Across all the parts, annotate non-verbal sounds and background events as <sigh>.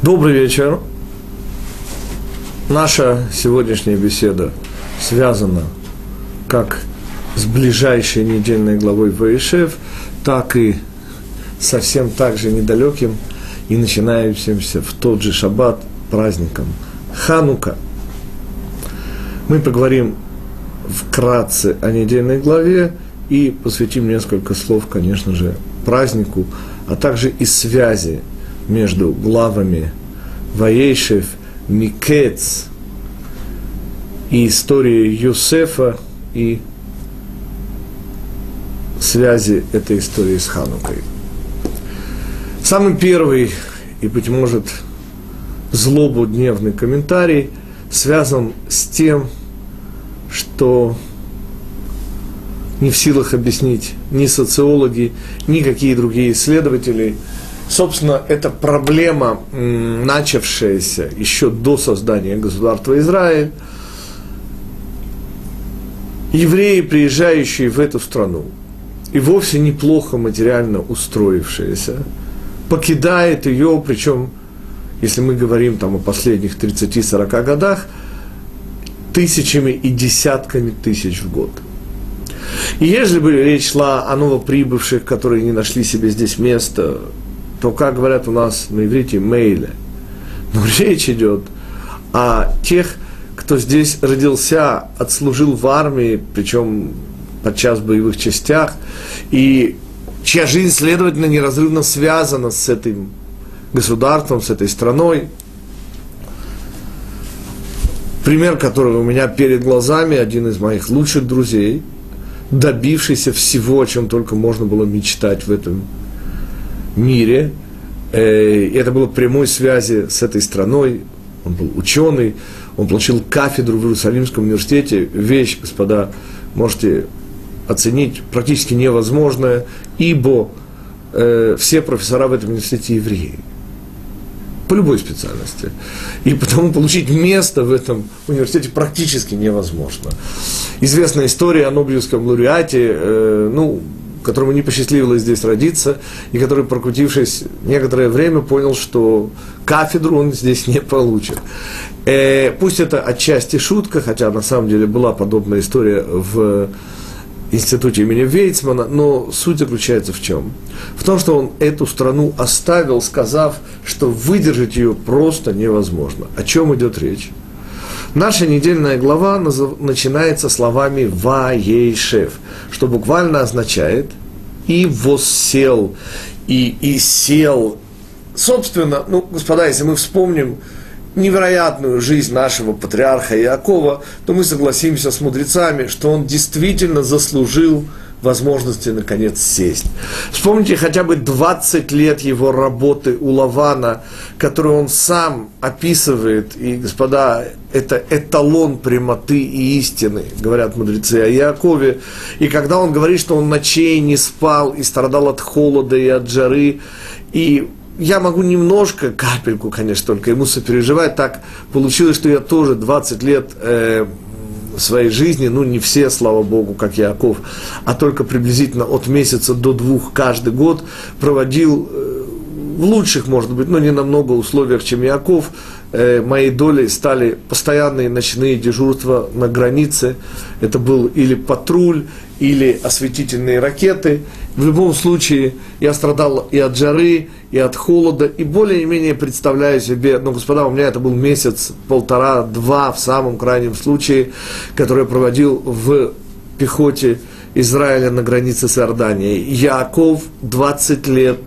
Добрый вечер. Наша сегодняшняя беседа связана как с ближайшей недельной главой Ваишев, так и совсем так же недалеким и начинающимся в тот же шаббат праздником Ханука. Мы поговорим вкратце о недельной главе и посвятим несколько слов, конечно же, празднику, а также и связи между главами Ваейшев, Микец и историей Юсефа и связи этой истории с Ханукой. Самый первый и, быть может, злобудневный комментарий связан с тем, что не в силах объяснить ни социологи, ни какие другие исследователи. Собственно, это проблема, начавшаяся еще до создания государства Израиль. Евреи, приезжающие в эту страну, и вовсе неплохо материально устроившиеся, покидает ее, причем, если мы говорим там о последних 30-40 годах, тысячами и десятками тысяч в год – и если бы речь шла о новоприбывших, которые не нашли себе здесь места, то, как говорят у нас на иврите, мейле. Но <laughs> речь идет о тех, кто здесь родился, отслужил в армии, причем подчас в боевых частях, и чья жизнь, следовательно, неразрывно связана с этим государством, с этой страной. Пример, который у меня перед глазами, один из моих лучших друзей – добившийся всего, о чем только можно было мечтать в этом мире. Э, и это было прямой связи с этой страной. Он был ученый, он получил кафедру в Иерусалимском университете. Вещь, господа, можете оценить практически невозможная, ибо э, все профессора в этом университете евреи по любой специальности. И потому получить место в этом университете практически невозможно. Известная история о Нобелевском лауреате, э, ну, которому не посчастливилось здесь родиться, и который, прокрутившись некоторое время, понял, что кафедру он здесь не получит. Э, пусть это отчасти шутка, хотя на самом деле была подобная история в институте имени Вейцмана, но суть заключается в чем? В том, что он эту страну оставил, сказав, что выдержать ее просто невозможно. О чем идет речь? Наша недельная глава начинается словами «Ваейшев», что буквально означает «и воссел», и «и сел». Собственно, ну, господа, если мы вспомним невероятную жизнь нашего патриарха Иакова, то мы согласимся с мудрецами, что он действительно заслужил возможности, наконец, сесть. Вспомните хотя бы 20 лет его работы у Лавана, которую он сам описывает, и, господа, это эталон прямоты и истины, говорят мудрецы о Якове. И когда он говорит, что он ночей не спал и страдал от холода и от жары, и я могу немножко, капельку, конечно, только ему сопереживать. Так получилось, что я тоже 20 лет э, своей жизни, ну не все, слава Богу, как Яков, а только приблизительно от месяца до двух каждый год проводил э, в лучших, может быть, но не намного условиях, чем Яков, моей долей стали постоянные ночные дежурства на границе. Это был или патруль, или осветительные ракеты. В любом случае, я страдал и от жары, и от холода, и более-менее представляю себе, ну, господа, у меня это был месяц, полтора, два в самом крайнем случае, который я проводил в пехоте Израиля на границе с Иорданией. Яков 20 лет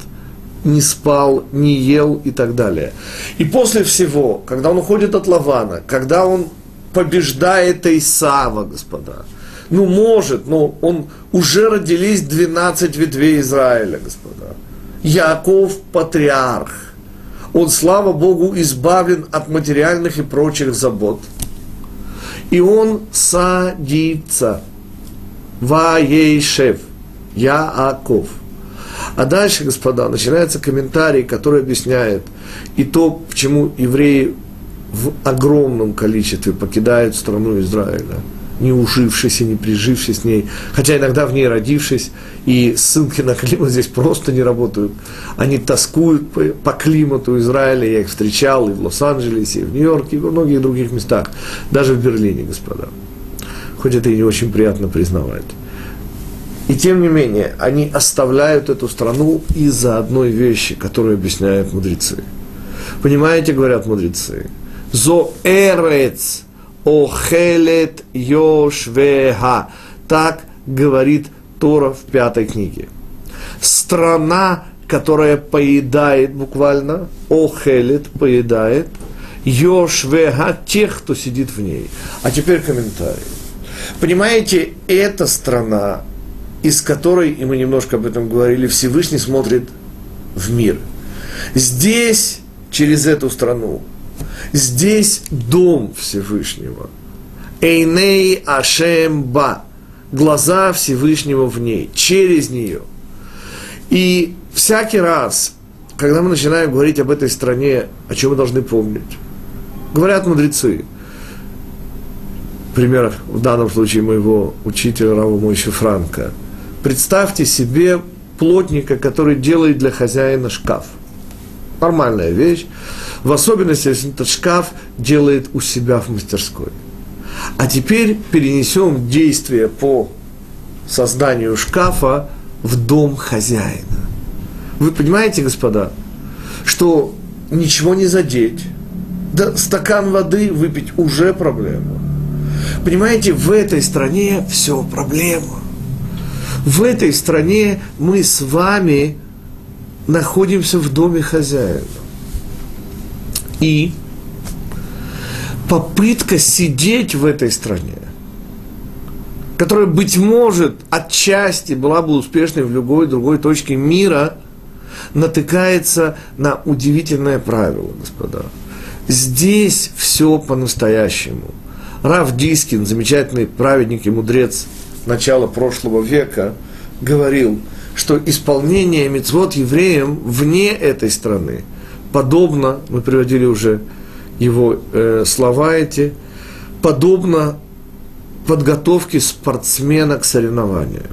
не спал, не ел и так далее. И после всего, когда он уходит от Лавана, когда он побеждает Исава, господа, ну, может, но он уже родились 12 ветвей Израиля, господа. Яков патриарх. Он, слава Богу, избавлен от материальных и прочих забот. И он садится. Ваейшев. Яаков. А дальше, господа, начинается комментарий, который объясняет и то, почему евреи в огромном количестве покидают страну Израиля – не ужившись и не прижившись с ней, хотя иногда в ней родившись, и ссылки на климат здесь просто не работают. Они тоскуют по, по климату Израиля, я их встречал и в Лос-Анджелесе, и в Нью-Йорке, и во многих других местах, даже в Берлине, господа. Хоть это и не очень приятно признавать. И тем не менее, они оставляют эту страну из-за одной вещи, которую объясняют мудрецы. Понимаете, говорят мудрецы, «Зо эрец охелет йошвеха». Так говорит Тора в пятой книге. Страна, которая поедает буквально, охелет, поедает, йошвеха, тех, кто сидит в ней. А теперь комментарий. Понимаете, эта страна, из которой, и мы немножко об этом говорили, Всевышний смотрит в мир. Здесь, через эту страну, здесь дом Всевышнего. Эйней Ашем Ба. Глаза Всевышнего в ней, через нее. И всякий раз, когда мы начинаем говорить об этой стране, о чем мы должны помнить, говорят мудрецы, пример в данном случае моего учителя Рава Мойши Франка – Представьте себе плотника, который делает для хозяина шкаф. Нормальная вещь. В особенности, если этот шкаф делает у себя в мастерской. А теперь перенесем действие по созданию шкафа в дом хозяина. Вы понимаете, господа, что ничего не задеть, да стакан воды выпить уже проблема. Понимаете, в этой стране все проблема в этой стране мы с вами находимся в доме хозяина. И попытка сидеть в этой стране, которая, быть может, отчасти была бы успешной в любой другой точке мира, натыкается на удивительное правило, господа. Здесь все по-настоящему. Рав Дискин, замечательный праведник и мудрец начала прошлого века говорил, что исполнение мецвод евреям вне этой страны подобно, мы приводили уже его э, слова эти, подобно подготовке спортсмена к соревнованиям.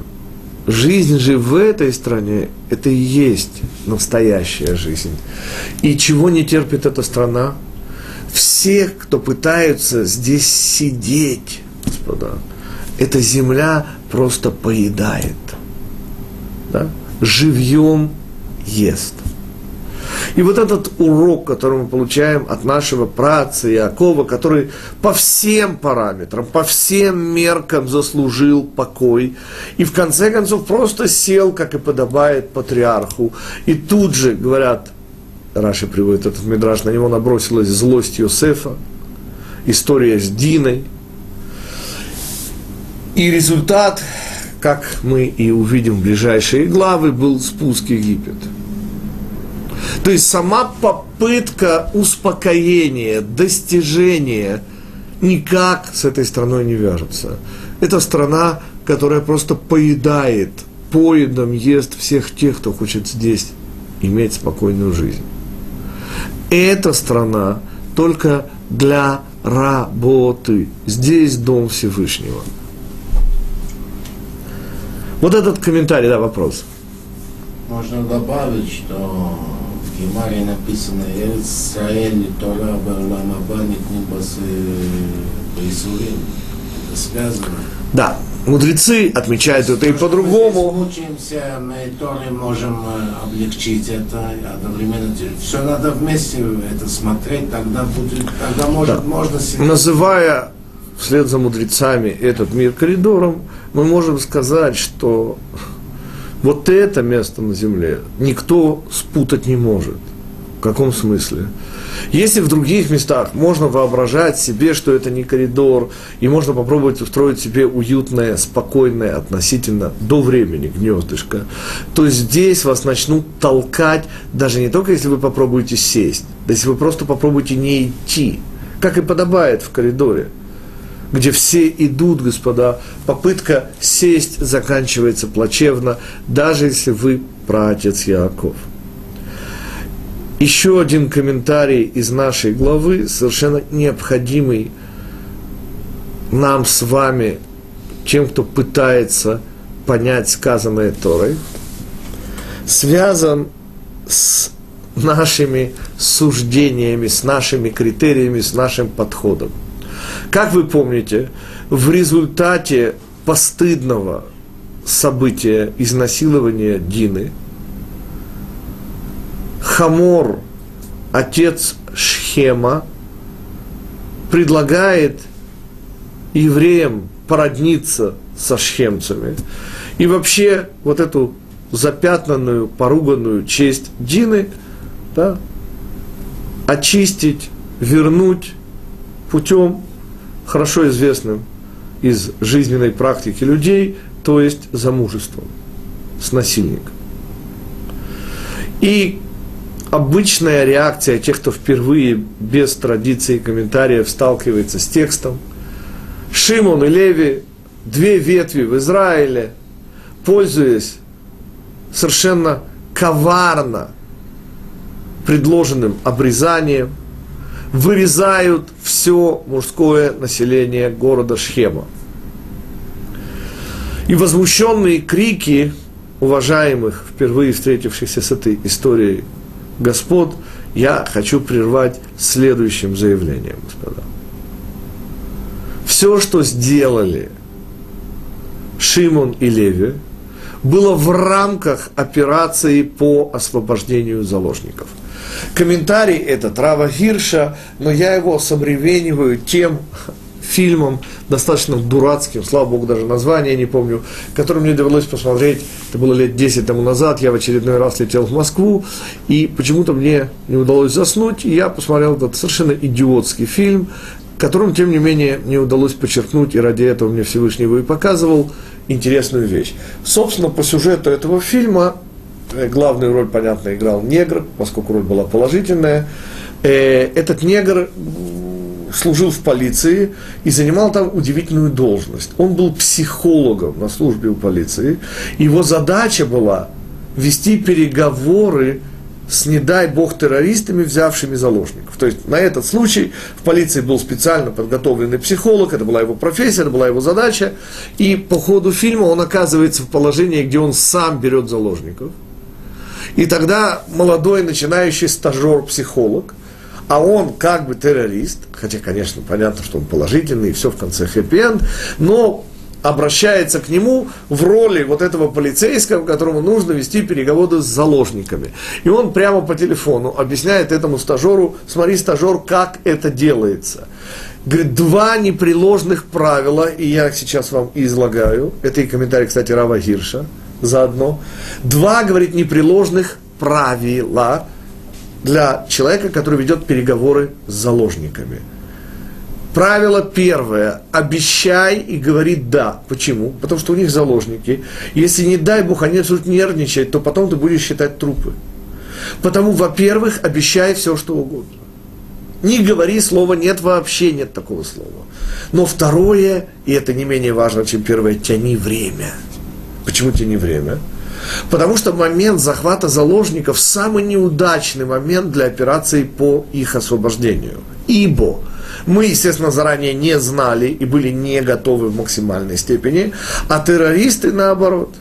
Жизнь же в этой стране – это и есть настоящая жизнь. И чего не терпит эта страна? Все, кто пытаются здесь сидеть, господа, эта земля просто поедает. Да? Живьем ест. И вот этот урок, который мы получаем от нашего праца Иакова, который по всем параметрам, по всем меркам заслужил покой, и в конце концов просто сел, как и подобает патриарху, и тут же, говорят, Раши приводит этот мидраж, на него набросилась злость Йосефа, история с Диной – и результат, как мы и увидим в ближайшие главы, был спуск в Египет. То есть сама попытка успокоения, достижения никак с этой страной не вяжется. Это страна, которая просто поедает, поедом ест всех тех, кто хочет здесь иметь спокойную жизнь. Эта страна только для работы. Здесь дом Всевышнего – вот этот комментарий, да, вопрос. Можно добавить, что в Гемаре написано «Израиль Тора Барлам Абанит Нибас Исурим». Это связано. Да, мудрецы отмечают это и по-другому. Мучаемся, мы Торы можем э, облегчить это, одновременно все надо вместе это смотреть, тогда будет, тогда может, да. можно себе... Называя вслед за мудрецами этот мир коридором, мы можем сказать, что вот это место на земле никто спутать не может. В каком смысле? Если в других местах можно воображать себе, что это не коридор, и можно попробовать устроить себе уютное, спокойное относительно до времени гнездышко, то здесь вас начнут толкать, даже не только если вы попробуете сесть, да если вы просто попробуете не идти, как и подобает в коридоре – где все идут, господа, попытка сесть заканчивается плачевно, даже если вы праотец Яков. Еще один комментарий из нашей главы, совершенно необходимый нам с вами тем, кто пытается понять сказанное Торой, связан с нашими суждениями, с нашими критериями, с нашим подходом. Как вы помните, в результате постыдного события изнасилования Дины, Хамор, отец Шхема, предлагает евреям породниться со шхемцами. И вообще вот эту запятнанную, поруганную честь Дины да, очистить, вернуть путем хорошо известным из жизненной практики людей, то есть замужеством с насильником. И обычная реакция тех, кто впервые без традиции и комментариев сталкивается с текстом. Шимон и Леви, две ветви в Израиле, пользуясь совершенно коварно предложенным обрезанием, вырезают все мужское население города Шхема. И возмущенные крики уважаемых, впервые встретившихся с этой историей господ, я хочу прервать следующим заявлением, господа. Все, что сделали Шимон и Леви, было в рамках операции по освобождению заложников. Комментарий этот Рава Гирша, но я его собревениваю тем фильмом, достаточно дурацким, слава богу, даже название не помню, который мне довелось посмотреть, это было лет 10 тому назад, я в очередной раз летел в Москву, и почему-то мне не удалось заснуть, и я посмотрел этот совершенно идиотский фильм, которым, тем не менее, мне удалось подчеркнуть, и ради этого мне Всевышний его и показывал, интересную вещь. Собственно, по сюжету этого фильма главную роль, понятно, играл негр, поскольку роль была положительная. Э, этот негр служил в полиции и занимал там удивительную должность. Он был психологом на службе у полиции. Его задача была вести переговоры с, не дай бог, террористами, взявшими заложников. То есть на этот случай в полиции был специально подготовленный психолог, это была его профессия, это была его задача. И по ходу фильма он оказывается в положении, где он сам берет заложников. И тогда молодой начинающий стажер-психолог – а он как бы террорист, хотя, конечно, понятно, что он положительный, и все в конце хэппи но обращается к нему в роли вот этого полицейского, которому нужно вести переговоры с заложниками. И он прямо по телефону объясняет этому стажеру, смотри, стажер, как это делается. Говорит, два непреложных правила, и я сейчас вам излагаю, это и комментарий, кстати, Рава Гирша заодно. Два, говорит, непреложных правила – для человека, который ведет переговоры с заложниками. Правило первое. Обещай и говори «да». Почему? Потому что у них заложники. Если, не дай Бог, они начнут нервничать, то потом ты будешь считать трупы. Потому, во-первых, обещай все, что угодно. Не говори слова «нет» вообще, нет такого слова. Но второе, и это не менее важно, чем первое, тяни время. Почему тяни время? Потому что момент захвата заложников самый неудачный момент для операции по их освобождению. Ибо мы, естественно, заранее не знали и были не готовы в максимальной степени, а террористы наоборот.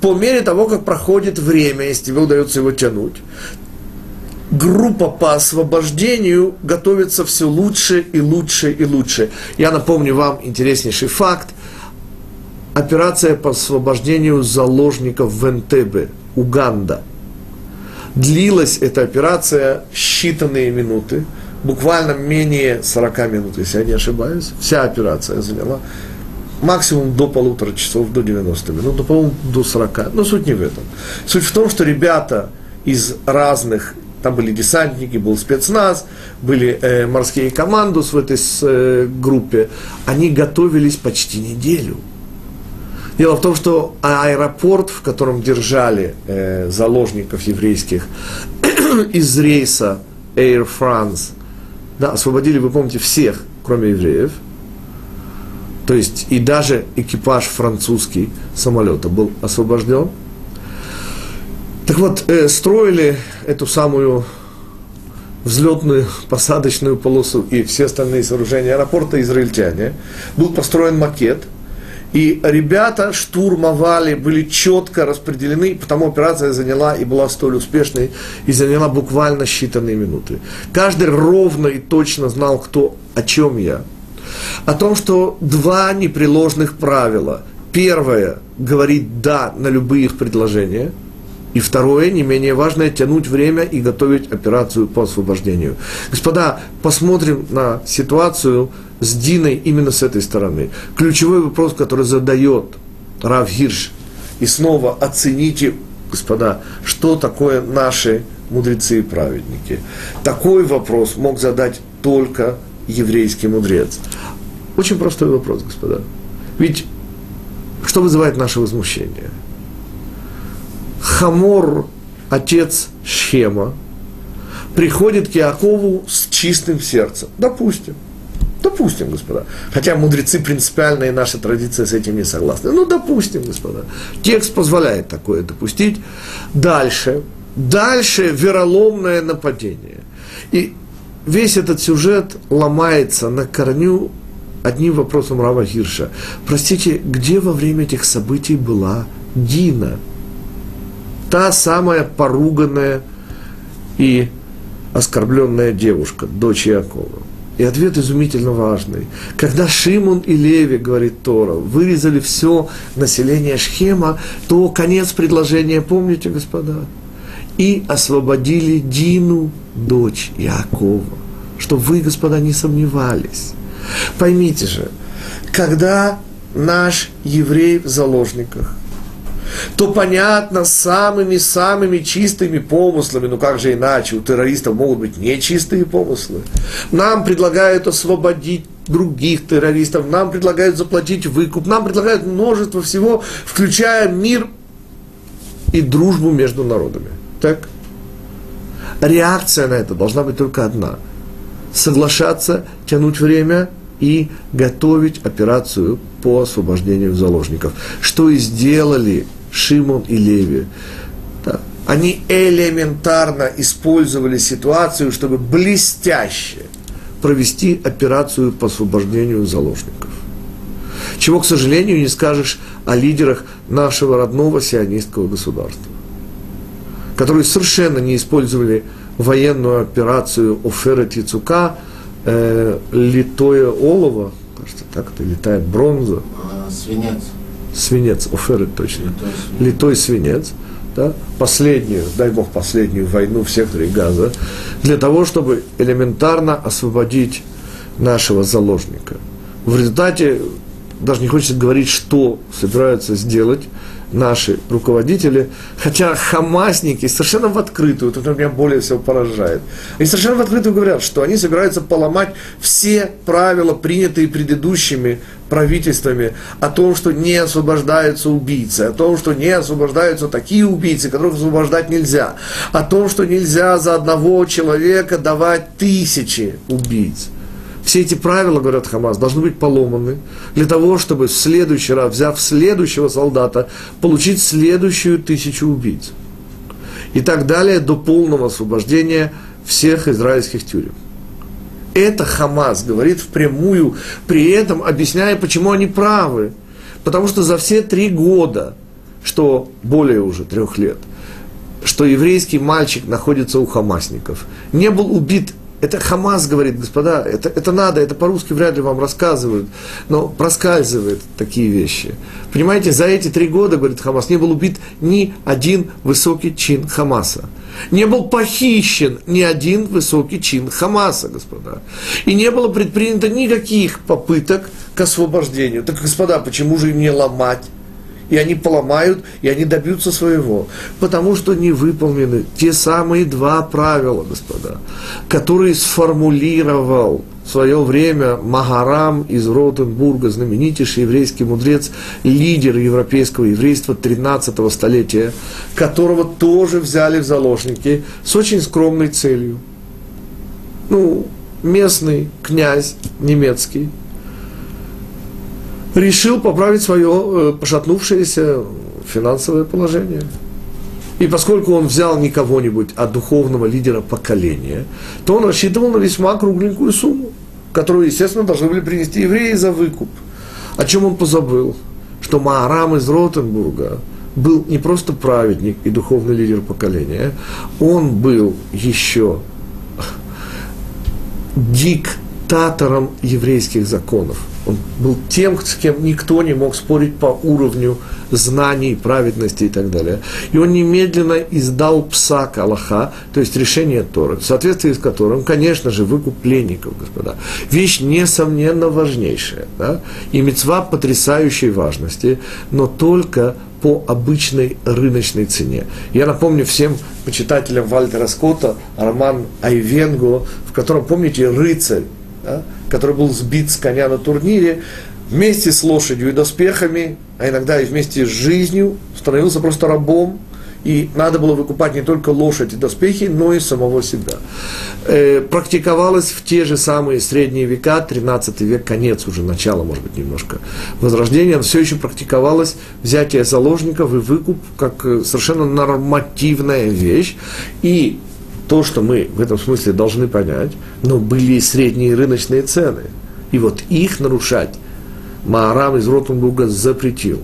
По мере того, как проходит время, если тебе удается его тянуть, группа по освобождению готовится все лучше и лучше и лучше. Я напомню вам интереснейший факт операция по освобождению заложников в Энтебе, Уганда. Длилась эта операция считанные минуты, буквально менее 40 минут, если я не ошибаюсь. Вся операция заняла максимум до полутора часов, до 90 минут, до, по-моему, до 40. Но суть не в этом. Суть в том, что ребята из разных там были десантники, был спецназ, были э, морские командос в этой с, э, группе. Они готовились почти неделю. Дело в том, что аэропорт, в котором держали э, заложников еврейских <clears throat> из рейса Air France, да, освободили, вы помните, всех, кроме евреев. То есть и даже экипаж французский самолета был освобожден. Так вот, э, строили эту самую взлетную <laughs> посадочную полосу и все остальные сооружения аэропорта израильтяне. Был построен макет – И ребята штурмовали, были четко распределены, потому операция заняла и была столь успешной, и заняла буквально считанные минуты. Каждый ровно и точно знал, кто, о чем я. О том, что два непреложных правила. Первое – говорить «да» на любые их предложения – и второе, не менее важное, тянуть время и готовить операцию по освобождению. Господа, посмотрим на ситуацию с Диной именно с этой стороны. Ключевой вопрос, который задает Рав Гирш. И снова оцените, господа, что такое наши мудрецы и праведники. Такой вопрос мог задать только еврейский мудрец. Очень простой вопрос, господа. Ведь что вызывает наше возмущение – Хамор, отец Шхема, приходит к Якову с чистым сердцем. Допустим. Допустим, господа. Хотя мудрецы принципиально и наша традиция с этим не согласны. Ну, допустим, господа. Текст позволяет такое допустить. Дальше. Дальше вероломное нападение. И весь этот сюжет ломается на корню одним вопросом Рава Хирша. Простите, где во время этих событий была Дина? Та самая поруганная и оскорбленная девушка, дочь Якова. И ответ изумительно важный. Когда Шимон и Леви, говорит Тора, вырезали все население Шхема, то конец предложения, помните, господа? И освободили Дину, дочь Якова. Чтобы вы, господа, не сомневались. Поймите же, когда наш еврей в заложниках – то понятно, самыми-самыми чистыми помыслами, ну как же иначе, у террористов могут быть нечистые помыслы. Нам предлагают освободить других террористов, нам предлагают заплатить выкуп, нам предлагают множество всего, включая мир и дружбу между народами. Так? Реакция на это должна быть только одна. Соглашаться, тянуть время и готовить операцию по освобождению заложников. Что и сделали Шимон и Леви. Они элементарно использовали ситуацию, чтобы блестяще провести операцию по освобождению заложников. Чего, к сожалению, не скажешь о лидерах нашего родного сионистского государства, которые совершенно не использовали военную операцию Офера Тицука, э, литое олово, кажется, так это летает бронза. А, свинец свинец, оферет точно, литой свинец, да, последнюю, дай бог, последнюю войну в секторе Газа, для того, чтобы элементарно освободить нашего заложника. В результате, даже не хочется говорить, что собираются сделать, наши руководители, хотя хамасники совершенно в открытую, это меня более всего поражает, они совершенно в открытую говорят, что они собираются поломать все правила, принятые предыдущими правительствами, о том, что не освобождаются убийцы, о том, что не освобождаются такие убийцы, которых освобождать нельзя, о том, что нельзя за одного человека давать тысячи убийц. Все эти правила, говорят Хамас, должны быть поломаны для того, чтобы в следующий раз, взяв следующего солдата, получить следующую тысячу убийц. И так далее до полного освобождения всех израильских тюрем. Это Хамас говорит впрямую, при этом объясняя, почему они правы. Потому что за все три года, что более уже трех лет, что еврейский мальчик находится у хамасников, не был убит это Хамас говорит, господа, это, это надо, это по-русски вряд ли вам рассказывают, но проскальзывают такие вещи. Понимаете, за эти три года, говорит Хамас, не был убит ни один высокий чин Хамаса. Не был похищен ни один высокий чин Хамаса, господа. И не было предпринято никаких попыток к освобождению. Так, господа, почему же им не ломать и они поломают, и они добьются своего. Потому что не выполнены те самые два правила, господа, которые сформулировал в свое время Магарам из Ротенбурга, знаменитейший еврейский мудрец, лидер европейского еврейства 13 столетия, которого тоже взяли в заложники с очень скромной целью. Ну, местный князь немецкий, решил поправить свое э, пошатнувшееся финансовое положение. И поскольку он взял не кого-нибудь, а духовного лидера поколения, то он рассчитывал на весьма кругленькую сумму, которую, естественно, должны были принести евреи за выкуп. О чем он позабыл? что Маарам из Ротенбурга был не просто праведник и духовный лидер поколения, он был еще диктатором еврейских законов. Он был тем, с кем никто не мог спорить по уровню знаний, праведности и так далее. И он немедленно издал псак Аллаха, то есть решение Торы, в соответствии с которым, конечно же, выкуп пленников, господа. Вещь, несомненно, важнейшая. Да? И мецва потрясающей важности, но только по обычной рыночной цене. Я напомню всем почитателям Вальтера Скотта роман Айвенго, в котором, помните, рыцарь, да, который был сбит с коня на турнире, вместе с лошадью и доспехами, а иногда и вместе с жизнью, становился просто рабом, и надо было выкупать не только лошадь и доспехи, но и самого себя. Э, практиковалось в те же самые средние века, 13 век, конец уже, начало, может быть, немножко возрождения, все еще практиковалось взятие заложников и выкуп как э, совершенно нормативная вещь. И то, что мы в этом смысле должны понять, но были и средние рыночные цены. И вот их нарушать Маарам из Ротенбурга запретил.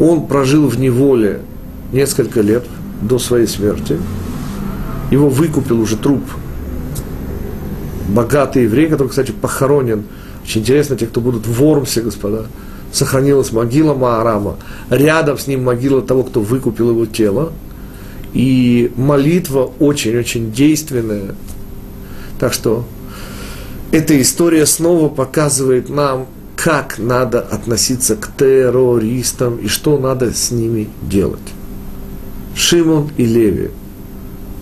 Он прожил в неволе несколько лет до своей смерти. Его выкупил уже труп богатый еврей, который, кстати, похоронен. Очень интересно, те, кто будут в Вормсе, господа, сохранилась могила Маарама. Рядом с ним могила того, кто выкупил его тело. И молитва очень-очень действенная. Так что эта история снова показывает нам, как надо относиться к террористам и что надо с ними делать. Шимон и Леви.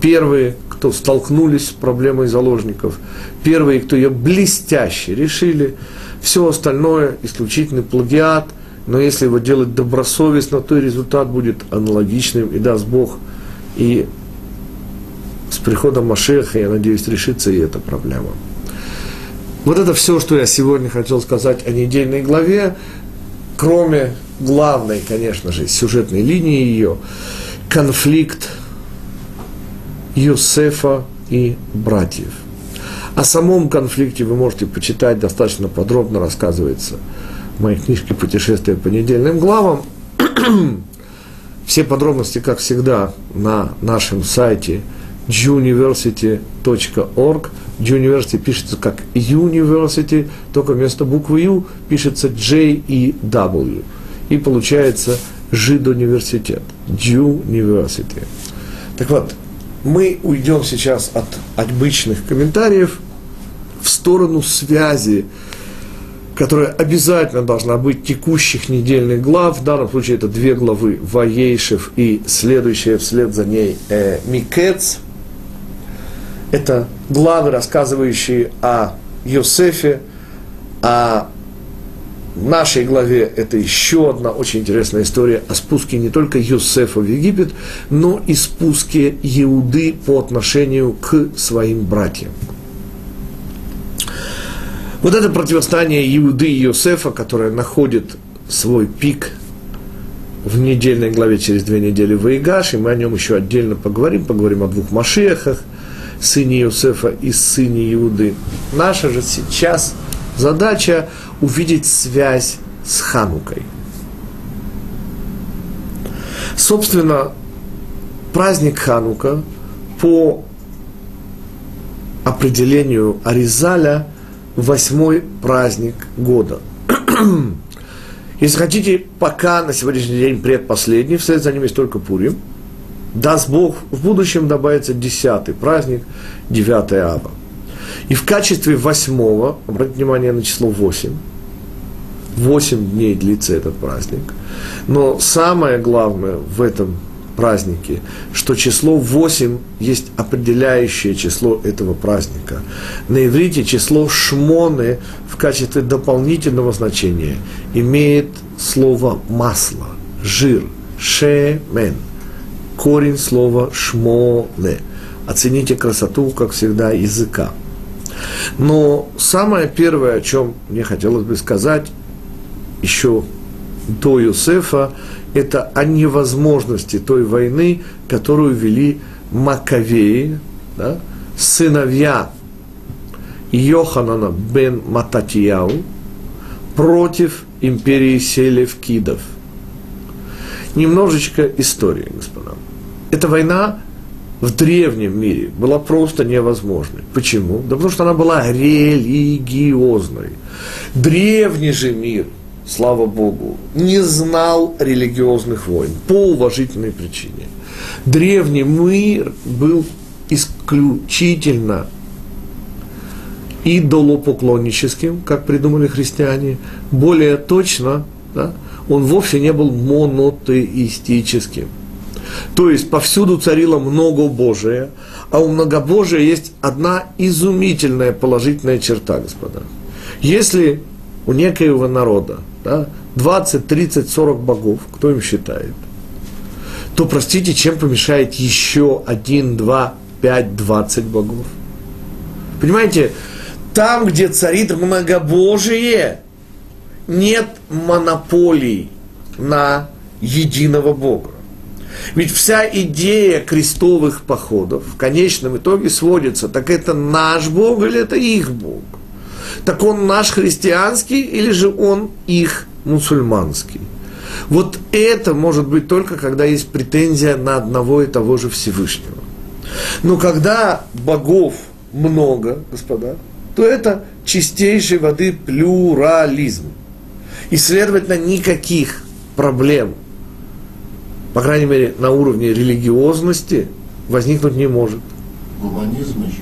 Первые, кто столкнулись с проблемой заложников, первые, кто ее блестяще решили, все остальное исключительный плагиат, но если его делать добросовестно, то и результат будет аналогичным, и даст Бог, и с приходом Машеха, я надеюсь, решится и эта проблема. Вот это все, что я сегодня хотел сказать о недельной главе, кроме главной, конечно же, сюжетной линии ее, конфликт Юсефа и братьев. О самом конфликте вы можете почитать, достаточно подробно рассказывается в моей книжке «Путешествие по недельным главам». Все подробности, как всегда, на нашем сайте juniversity.org – University пишется как University, только вместо буквы U пишется J и W. И получается Жид университет. University. Так вот, мы уйдем сейчас от обычных комментариев в сторону связи, которая обязательно должна быть текущих недельных глав. В данном случае это две главы Ваейшев и следующая вслед за ней э, Микец – это главы, рассказывающие о Йосефе, о нашей главе это еще одна очень интересная история о спуске не только Йосефа в Египет, но и спуске Иуды по отношению к своим братьям. Вот это противостояние Иуды и Йосефа, которое находит свой пик в недельной главе через две недели в Игаш, и мы о нем еще отдельно поговорим, поговорим о двух Машиахах – сыне Иосифа и сыне Иуды. Наша же сейчас задача увидеть связь с Ханукой. Собственно, праздник Ханука по определению Аризаля восьмой праздник года. Если хотите, пока на сегодняшний день предпоследний, вслед за ним есть только Пурим – даст Бог, в будущем добавится десятый праздник, 9 ава. И в качестве восьмого, обратите внимание на число восемь, восемь дней длится этот праздник. Но самое главное в этом празднике, что число 8 есть определяющее число этого праздника. На иврите число шмоны в качестве дополнительного значения имеет слово масло, жир, шемен – корень слова шмоле. Оцените красоту, как всегда, языка. Но самое первое, о чем мне хотелось бы сказать еще до Юсефа, это о невозможности той войны, которую вели Маковеи, да, сыновья Йоханана бен Мататияу, против империи Селевкидов. Немножечко истории, господа. Эта война в древнем мире была просто невозможной. Почему? Да потому что она была религиозной. Древний же мир, слава Богу, не знал религиозных войн по уважительной причине. Древний мир был исключительно идолопоклонническим, как придумали христиане, более точно, да, он вовсе не был монотеистическим. То есть повсюду царило многобожие, а у многобожия есть одна изумительная положительная черта, господа. Если у некоего народа да, 20, 30, 40 богов, кто им считает, то, простите, чем помешает еще один, два, пять, двадцать богов? Понимаете, там, где царит многобожие, нет монополий на единого Бога. Ведь вся идея крестовых походов в конечном итоге сводится, так это наш Бог или это их Бог? Так он наш христианский или же он их мусульманский? Вот это может быть только, когда есть претензия на одного и того же Всевышнего. Но когда богов много, господа, то это чистейшей воды плюрализм. И, следовательно, никаких проблем, по крайней мере, на уровне религиозности, возникнуть не может. Гуманизм еще.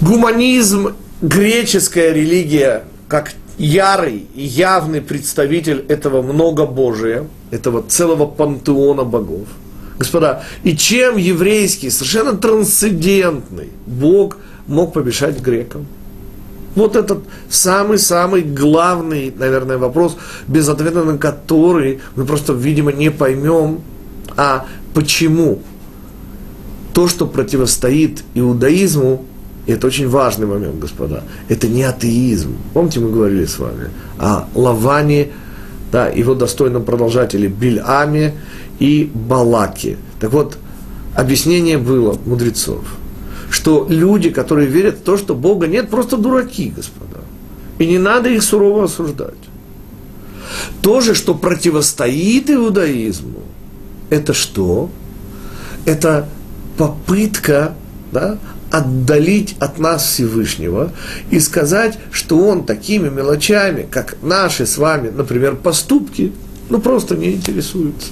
Гуманизм, греческая религия, как ярый и явный представитель этого многобожия, этого целого пантеона богов. Господа, и чем еврейский, совершенно трансцендентный Бог мог помешать грекам? Вот этот самый-самый главный, наверное, вопрос, без ответа на который мы просто, видимо, не поймем, а почему то, что противостоит иудаизму, и это очень важный момент, господа, это не атеизм. Помните, мы говорили с вами о Лаване, да, его достойном продолжателе Бильаме и Балаке. Так вот, объяснение было мудрецов – что люди, которые верят в то, что Бога нет, просто дураки, господа. И не надо их сурово осуждать. То же, что противостоит иудаизму, это что? Это попытка да, отдалить от нас Всевышнего и сказать, что он такими мелочами, как наши с вами, например, поступки, ну просто не интересуется.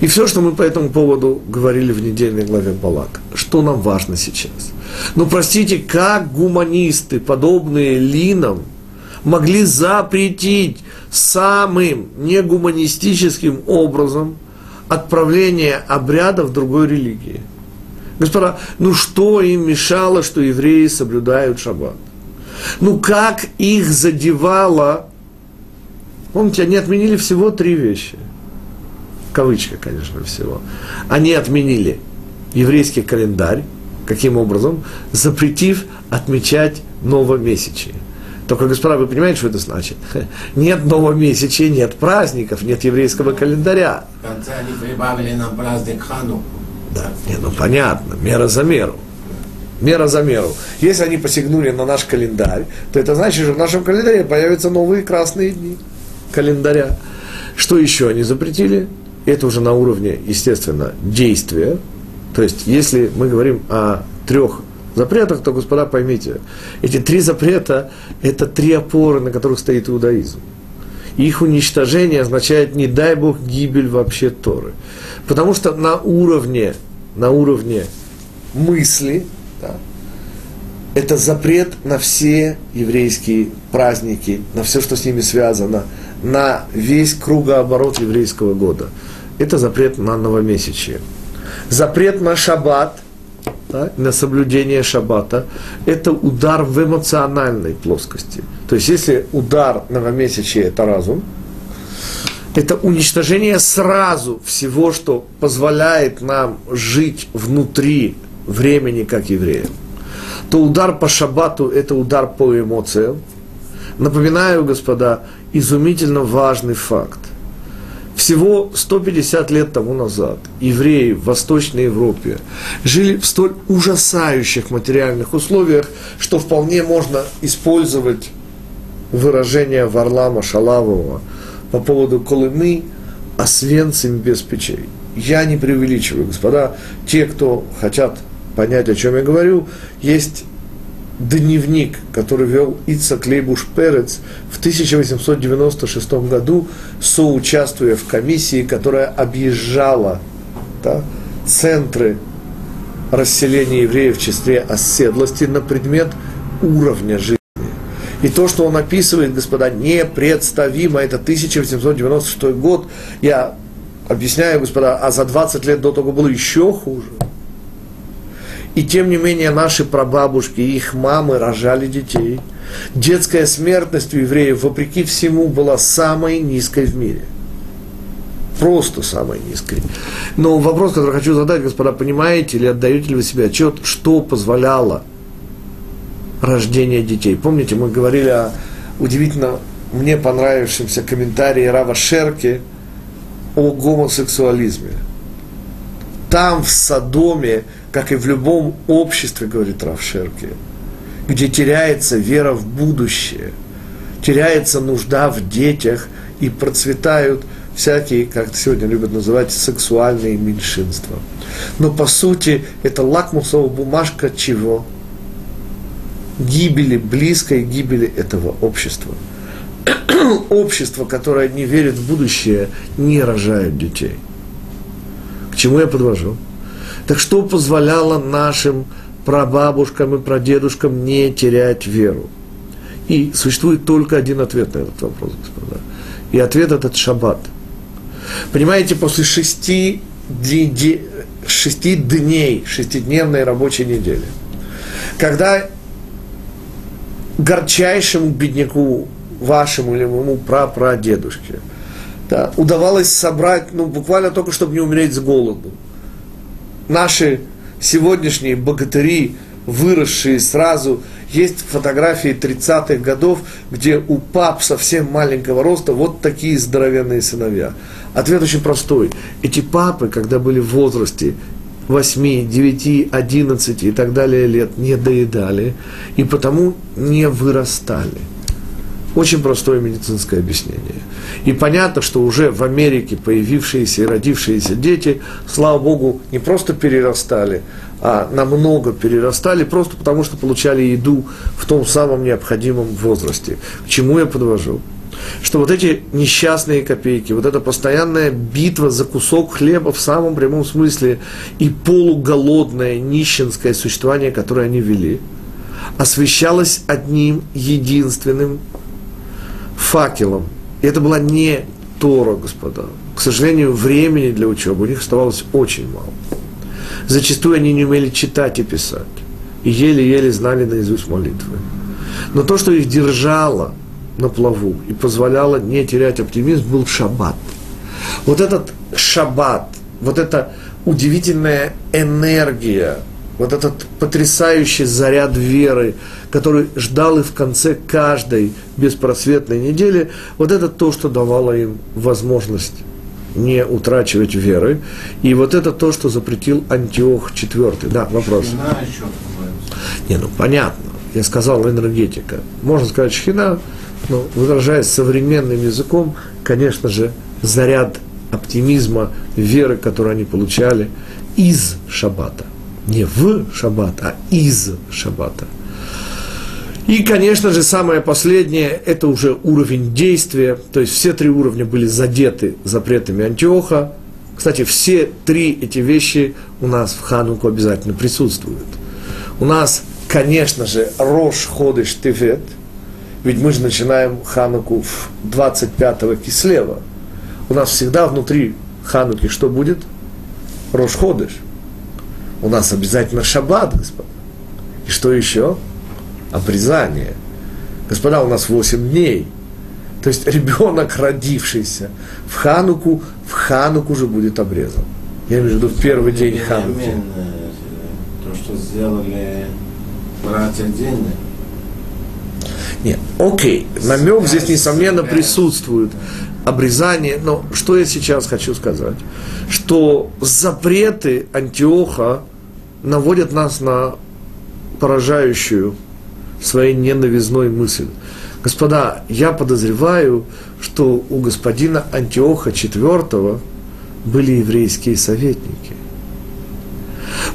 И все, что мы по этому поводу говорили в недельной главе Балак, что нам важно сейчас. Ну, простите, как гуманисты, подобные Линам, могли запретить самым негуманистическим образом отправление обрядов в другой религии? Господа, ну что им мешало, что евреи соблюдают шаббат? Ну как их задевало? Помните, они отменили всего три вещи – кавычка, конечно, всего, они отменили еврейский календарь, каким образом? Запретив отмечать новомесячие. Только, господа, вы понимаете, что это значит? <laughs> Нет новомесячия, нет праздников, нет еврейского календаря. В конце они прибавили нам праздник Хану. Да, не, ну понятно, мера за меру. Мера за меру. Если они посягнули на наш календарь, то это значит, что в нашем календаре появятся новые красные дни календаря. Что еще они запретили? это уже на уровне, естественно, действия. То есть, если мы говорим о трех запретах, то, господа, поймите, эти три запрета – это три опоры, на которых стоит иудаизм. Их уничтожение означает, не дай Бог, гибель вообще Торы. Потому что на уровне, на уровне мысли, да, это запрет на все еврейские праздники, на все, что с ними связано, на весь кругооборот еврейского года – это запрет на новомесячие. Запрет на шаббат, да, на соблюдение шаббата, это удар в эмоциональной плоскости. То есть, если удар новомесячия – это разум, это уничтожение сразу всего, что позволяет нам жить внутри времени как евреям, то удар по шаббату – это удар по эмоциям. Напоминаю, господа, изумительно важный факт. Всего 150 лет тому назад евреи в Восточной Европе жили в столь ужасающих материальных условиях, что вполне можно использовать выражение Варлама Шалавова по поводу Колымы «Освенцим без печей». Я не преувеличиваю, господа. Те, кто хотят понять, о чем я говорю, есть дневник, который вел Ицак Лейбуш Перец в 1896 году, соучаствуя в комиссии, которая объезжала да, центры расселения евреев в числе оседлости на предмет уровня жизни. И то, что он описывает, господа, непредставимо, это 1896 год, я объясняю, господа, а за 20 лет до того было еще хуже. И тем не менее наши прабабушки и их мамы рожали детей. Детская смертность у евреев, вопреки всему, была самой низкой в мире. Просто самой низкой. Но вопрос, который хочу задать, господа, понимаете или отдаете ли вы себе отчет, что позволяло рождение детей? Помните, мы говорили о удивительно мне понравившемся комментарии Рава Шерки о гомосексуализме. Там, в Содоме, как и в любом обществе, говорит Рав Шерки, где теряется вера в будущее, теряется нужда в детях и процветают всякие, как сегодня любят называть, сексуальные меньшинства. Но по сути это лакмусовая бумажка чего? Гибели, близкой гибели этого общества. <clears throat> Общество, которое не верит в будущее, не рожает детей. К чему я подвожу? Так что позволяло нашим прабабушкам и прадедушкам не терять веру? И существует только один ответ на этот вопрос, господа. И ответ этот шаббат. Понимаете, после шести, шести дней, шестидневной рабочей недели, когда горчайшему бедняку, вашему или моему прапрадедушке, да, удавалось собрать, ну, буквально только, чтобы не умереть с голоду – наши сегодняшние богатыри, выросшие сразу, есть фотографии 30-х годов, где у пап совсем маленького роста вот такие здоровенные сыновья. Ответ очень простой. Эти папы, когда были в возрасте 8, 9, 11 и так далее лет, не доедали и потому не вырастали. Очень простое медицинское объяснение. И понятно, что уже в Америке появившиеся и родившиеся дети, слава Богу, не просто перерастали, а намного перерастали, просто потому что получали еду в том самом необходимом возрасте. К чему я подвожу? Что вот эти несчастные копейки, вот эта постоянная битва за кусок хлеба в самом прямом смысле и полуголодное нищенское существование, которое они вели, освещалось одним единственным факелом. И это была не Тора, господа. К сожалению, времени для учебы у них оставалось очень мало. Зачастую они не умели читать и писать. И еле-еле знали наизусть молитвы. Но то, что их держало на плаву и позволяло не терять оптимизм, был шаббат. Вот этот шаббат, вот эта удивительная энергия, вот этот потрясающий заряд веры, который ждал и в конце каждой беспросветной недели, вот это то, что давало им возможность не утрачивать веры. И вот это то, что запретил Антиох IV. Да, вопрос. Шхина еще Не, ну понятно. Я сказал энергетика. Можно сказать шхина, но выражаясь современным языком, конечно же, заряд оптимизма, веры, которую они получали из шаббата не в шаббат, а из шаббата. И, конечно же, самое последнее – это уже уровень действия, то есть все три уровня были задеты запретами Антиоха. Кстати, все три эти вещи у нас в Хануку обязательно присутствуют. У нас, конечно же, Рош Ходыш Тевет, ведь мы же начинаем Хануку в 25-го Кислева. У нас всегда внутри Хануки что будет? Рош Ходыш – у нас обязательно шаббат, господа. И что еще? Обрезание. Господа, у нас 8 дней. То есть ребенок, родившийся в Хануку, в Хануку уже будет обрезан. Я имею в виду в первый день Хануки. Э, то, что сделали братья Дины. Нет, окей, намек здесь, несомненно, присутствует. Обрезание, но что я сейчас хочу сказать? Что запреты Антиоха наводят нас на поражающую своей ненавизной мыслью. Господа, я подозреваю, что у господина Антиоха IV были еврейские советники.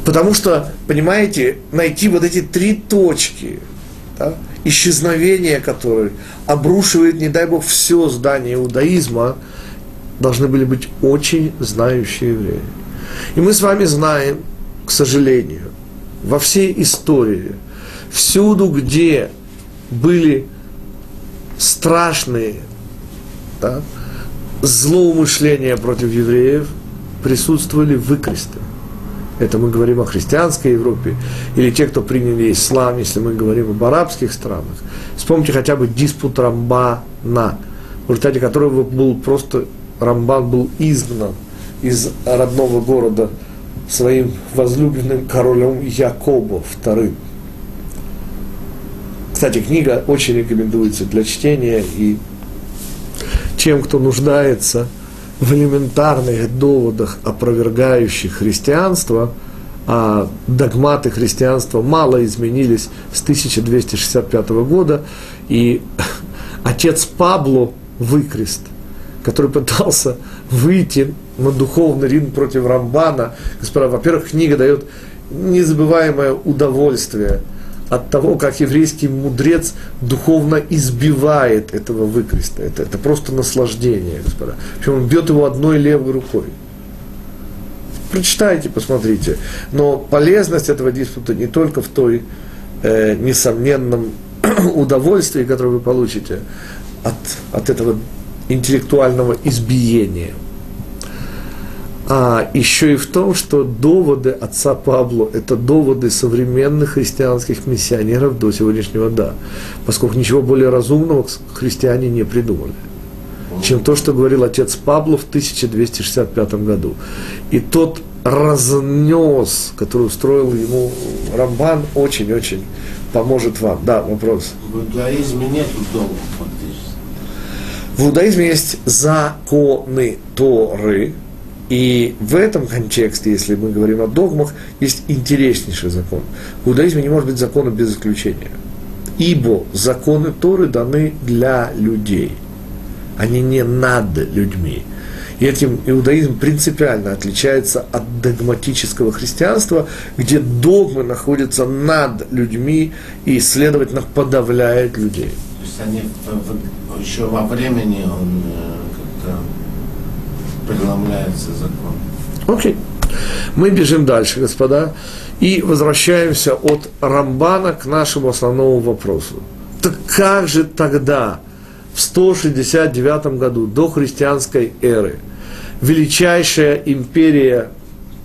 Потому что, понимаете, найти вот эти три точки, да, исчезновение которых обрушивает, не дай бог, все здание иудаизма, должны были быть очень знающие евреи. И мы с вами знаем, к сожалению, во всей истории, всюду, где были страшные да, злоумышления против евреев, присутствовали выкресты. Это мы говорим о христианской Европе, или те, кто приняли ислам, если мы говорим об арабских странах. Вспомните хотя бы диспут Рамбана, в результате которого был просто, Рамбан был изгнан из родного города своим возлюбленным королем Якобо II. Кстати, книга очень рекомендуется для чтения, и тем, кто нуждается – в элементарных доводах, опровергающих христианство, а догматы христианства мало изменились с 1265 года, и <laughs> отец Пабло Выкрест, который пытался выйти на духовный ринг против Рамбана, господа, во-первых, книга дает незабываемое удовольствие – от того, как еврейский мудрец духовно избивает этого выкреста. Это, это просто наслаждение, господа. Причем он бьет его одной левой рукой. Прочитайте, посмотрите. Но полезность этого диспута не только в той э, несомненном <clears throat> удовольствии, которое вы получите от, от этого интеллектуального избиения – а еще и в том, что доводы отца Пабло – это доводы современных христианских миссионеров до сегодняшнего дня, поскольку ничего более разумного христиане не придумали, чем то, что говорил отец Пабло в 1265 году. И тот разнес, который устроил ему Рамбан, очень-очень поможет вам. Да, вопрос. В иудаизме нет долга фактически. В иудаизме есть законы Торы, и в этом контексте, если мы говорим о догмах, есть интереснейший закон. В иудаизме не может быть закона без исключения. Ибо законы Торы даны для людей. Они не над людьми. И этим иудаизм принципиально отличается от догматического христианства, где догмы находятся над людьми и, следовательно, подавляют людей. То есть они еще во времени он э, как-то преломляется закон. Окей. Мы бежим дальше, господа, и возвращаемся от Рамбана к нашему основному вопросу. Так как же тогда, в 169 году, до христианской эры, величайшая империя,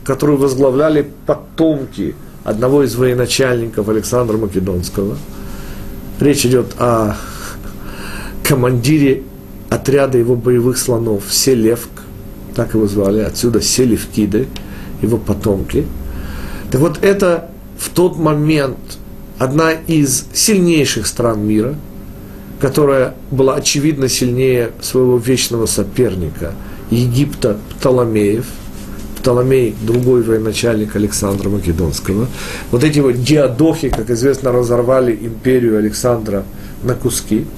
которую возглавляли потомки одного из военачальников Александра Македонского, речь идет о командире отряда его боевых слонов Селевк, так его звали, отсюда Селевкиды, его потомки. Так вот, это в тот момент одна из сильнейших стран мира, которая была очевидно сильнее своего вечного соперника Египта Птоломеев, Птоломей, другой военачальник Александра Македонского. Вот эти вот диадохи, как известно, разорвали империю Александра на куски –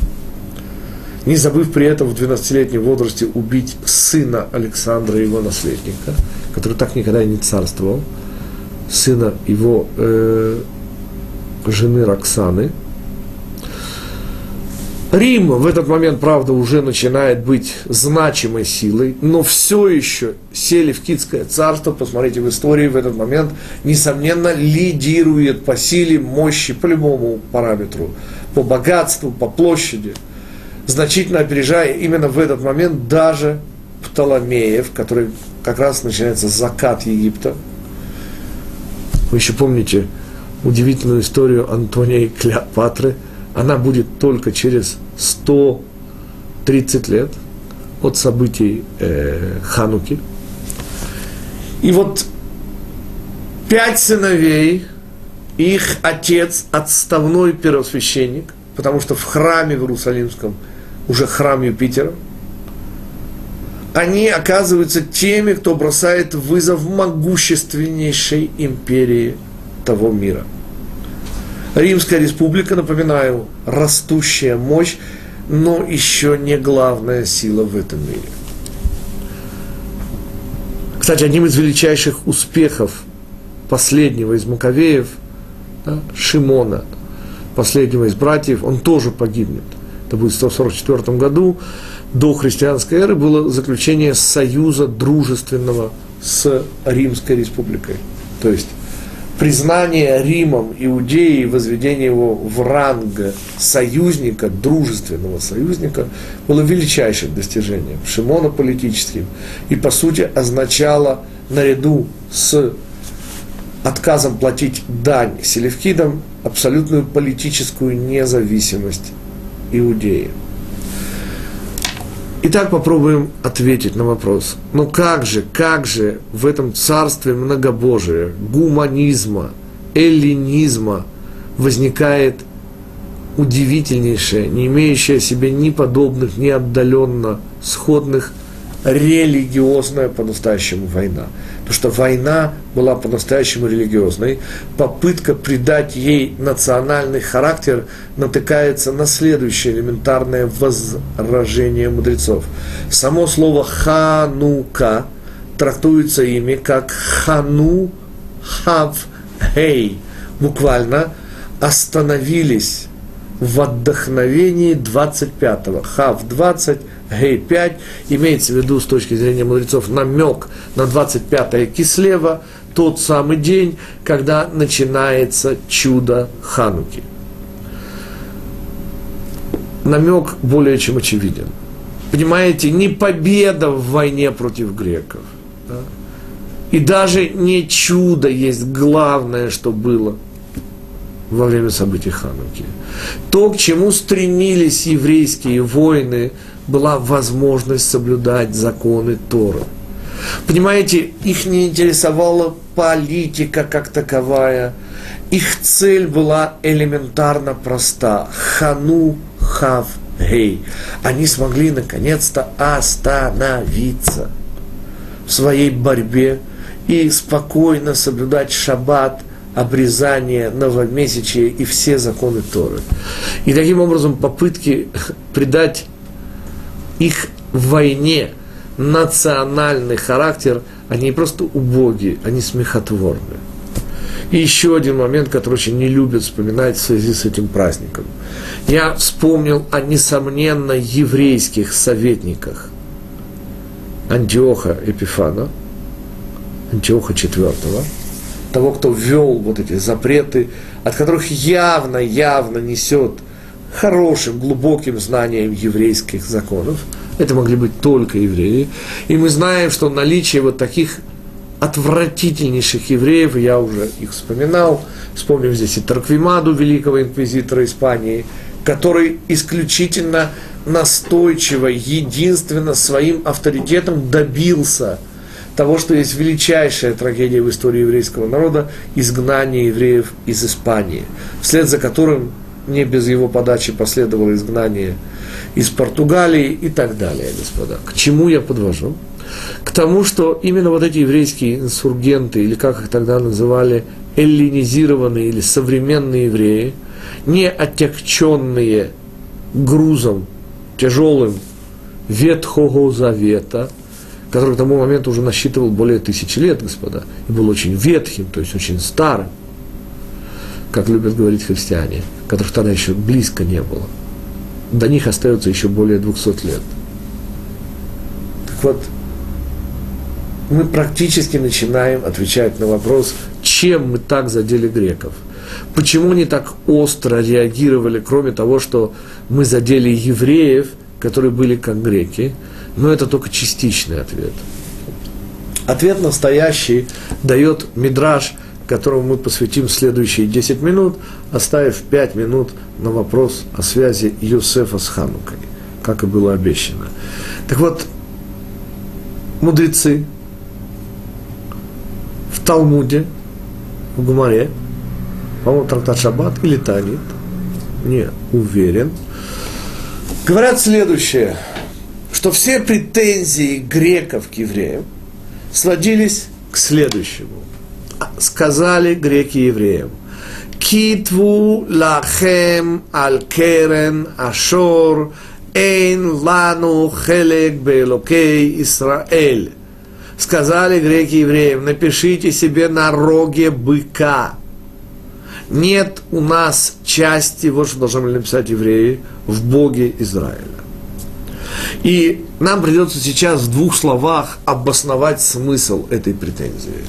не забыв при этом в 12-летнем возрасте убить сына Александра, его наследника, который так никогда и не царствовал, сына его э, жены Роксаны. Рим в этот момент, правда, уже начинает быть значимой силой, но все еще Селевкидское царство, посмотрите в истории, в этот момент, несомненно, лидирует по силе, мощи, по любому параметру, по богатству, по площади – значительно опережая именно в этот момент даже Птоломеев, который как раз начинается закат Египта. Вы еще помните удивительную историю Антония и Клеопатры. Она будет только через 130 лет от событий э, Хануки. И вот пять сыновей, их отец, отставной первосвященник, потому что в храме в Иерусалимском – уже храм Юпитера, они оказываются теми, кто бросает вызов могущественнейшей империи того мира. Римская республика, напоминаю, растущая мощь, но еще не главная сила в этом мире. Кстати, одним из величайших успехов последнего из Маковеев, да, Шимона, последнего из братьев, он тоже погибнет. Это будет в 144 году, до христианской эры, было заключение союза дружественного с Римской республикой. То есть признание Римом Иудеи и возведение его в ранг союзника, дружественного союзника, было величайшим достижением, Шимона политическим, и по сути означало наряду с отказом платить дань селевкидам абсолютную политическую независимость Иудеи. Итак, попробуем ответить на вопрос. Ну как же, как же в этом царстве многобожия, гуманизма, эллинизма возникает удивительнейшая, не имеющая себе ни подобных, ни отдаленно сходных религиозная по-настоящему война. Потому что война была по-настоящему религиозной. Попытка придать ей национальный характер натыкается на следующее элементарное возражение мудрецов. Само слово «ханука» трактуется ими как «хану хав хей». Буквально остановились в отдохновении 25-го. Хав 20, Гей 5, имеется в виду с точки зрения мудрецов намек на 25-е Кислева, тот самый день, когда начинается чудо Хануки. Намек более чем очевиден. Понимаете, не победа в войне против греков. Да? И даже не чудо есть главное, что было во время событий Хануки. То, к чему стремились еврейские воины, была возможность соблюдать законы Торы. Понимаете, их не интересовала политика как таковая. Их цель была элементарно проста. Хану хав гей. Они смогли наконец-то остановиться в своей борьбе и спокойно соблюдать шаббат – обрезание, новомесячие и все законы Торы. И таким образом попытки <laughs> придать их войне национальный характер, они просто убогие, они смехотворны. И еще один момент, который очень не любят вспоминать в связи с этим праздником. Я вспомнил о несомненно еврейских советниках Антиоха Эпифана, Антиоха IV, того, кто ввел вот эти запреты, от которых явно, явно несет хорошим, глубоким знанием еврейских законов. Это могли быть только евреи. И мы знаем, что наличие вот таких отвратительнейших евреев, я уже их вспоминал, вспомним здесь и Тарквимаду, великого инквизитора Испании, который исключительно настойчиво, единственно своим авторитетом добился – того, что есть величайшая трагедия в истории еврейского народа – изгнание евреев из Испании, вслед за которым не без его подачи последовало изгнание из Португалии и так далее, господа. К чему я подвожу? К тому, что именно вот эти еврейские инсургенты, или как их тогда называли, эллинизированные или современные евреи, не отягченные грузом тяжелым Ветхого Завета – который к тому моменту уже насчитывал более тысячи лет, господа, и был очень ветхим, то есть очень старым, как любят говорить христиане, которых тогда еще близко не было. До них остается еще более 200 лет. Так вот, мы практически начинаем отвечать на вопрос, чем мы так задели греков. Почему они так остро реагировали, кроме того, что мы задели евреев, которые были как греки, но это только частичный ответ. Ответ настоящий дает Мидраж, которому мы посвятим следующие 10 минут, оставив 5 минут на вопрос о связи Юсефа с Ханукой, как и было обещано. Так вот, мудрецы в Талмуде, в Гумаре, по-моему, Трактат Шаббат или Танит, не уверен, говорят следующее – что все претензии греков к евреям сводились к следующему. Сказали греки евреям, Китву лахем аль керен ашор эйн лану хелек беэлокей Исраэль. Сказали греки евреям, напишите себе на роге быка. Нет у нас части, вот что должны были написать евреи, в Боге Израиля. И нам придется сейчас в двух словах обосновать смысл этой претензии.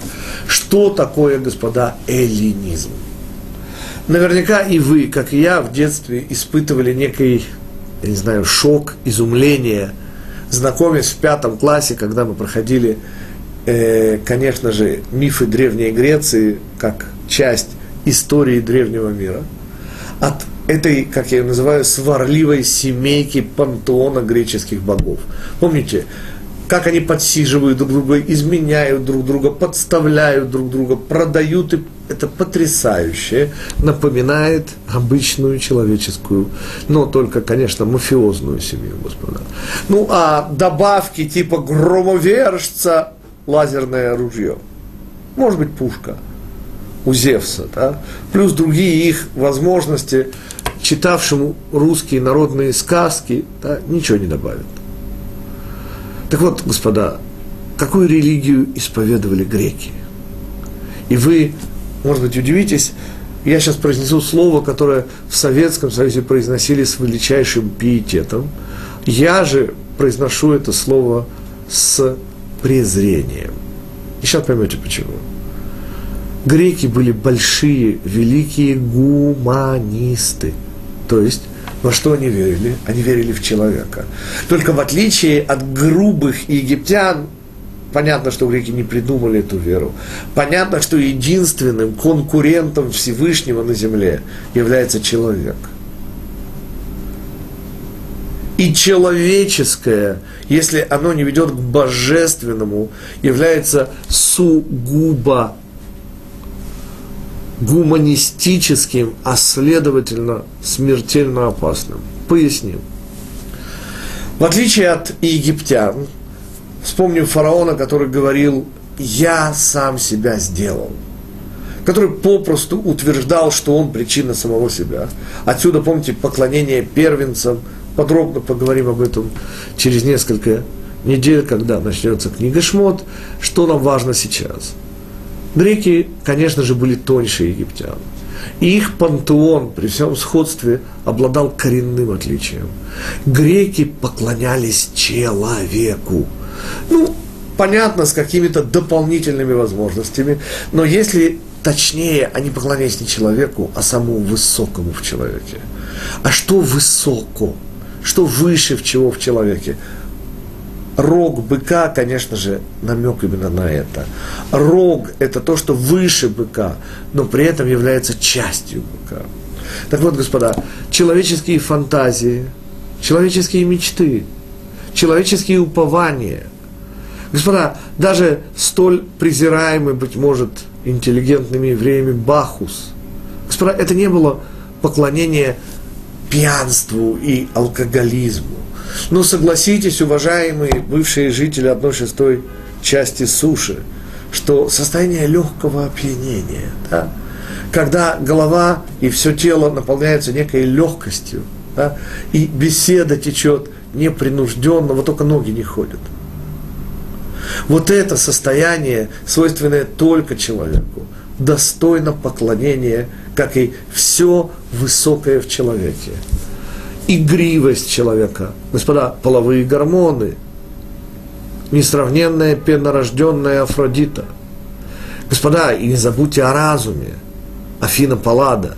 Что такое, господа, эллинизм? Наверняка и вы, как и я, в детстве испытывали некий, я не знаю, шок, изумление, знакомясь в пятом классе, когда мы проходили, э, конечно же, мифы Древней Греции, как часть истории древнего мира. От этой, как я ее называю, сварливой семейки пантеона греческих богов. Помните, как они подсиживают друг друга, изменяют друг друга, подставляют друг друга, продают, и это потрясающе, напоминает обычную человеческую, но только, конечно, мафиозную семью, господа. Ну, а добавки типа громовержца, лазерное ружье, может быть, пушка – у Зевса, да? плюс другие их возможности, читавшему русские народные сказки, да, ничего не добавят. Так вот, господа, какую религию исповедовали греки? И вы, может быть, удивитесь, я сейчас произнесу слово, которое в Советском Союзе произносили с величайшим пиететом. Я же произношу это слово с презрением. И сейчас поймете почему. Греки были большие, великие гуманисты. То есть, во что они верили? Они верили в человека. Только в отличие от грубых египтян, понятно, что греки не придумали эту веру. Понятно, что единственным конкурентом Всевышнего на земле является человек. И человеческое, если оно не ведет к божественному, является сугубо гуманистическим, а следовательно смертельно опасным. Поясним. В отличие от египтян, вспомним фараона, который говорил, я сам себя сделал, который попросту утверждал, что он причина самого себя. Отсюда, помните, поклонение первенцам, подробно поговорим об этом через несколько недель, когда начнется книга Шмот, что нам важно сейчас – Греки, конечно же, были тоньше египтян. И их пантеон при всем сходстве обладал коренным отличием. Греки поклонялись человеку. Ну, понятно, с какими-то дополнительными возможностями, но если точнее, они поклонялись не человеку, а самому высокому в человеке. А что высоко? Что выше в чего в человеке? Рог быка, конечно же, намек именно на это. Рог – это то, что выше быка, но при этом является частью быка. Так вот, господа, человеческие фантазии, человеческие мечты, человеческие упования. Господа, даже столь презираемый, быть может, интеллигентными евреями Бахус. Господа, это не было поклонение пьянству и алкоголизму. Но согласитесь, уважаемые бывшие жители одной шестой части суши, что состояние легкого опьянения, да, когда голова и все тело наполняются некой легкостью, да, и беседа течет непринужденно, вот только ноги не ходят. Вот это состояние, свойственное только человеку, достойно поклонения, как и все высокое в человеке игривость человека. Господа, половые гормоны, несравненная пенорожденная Афродита. Господа, и не забудьте о разуме, Афина Паллада.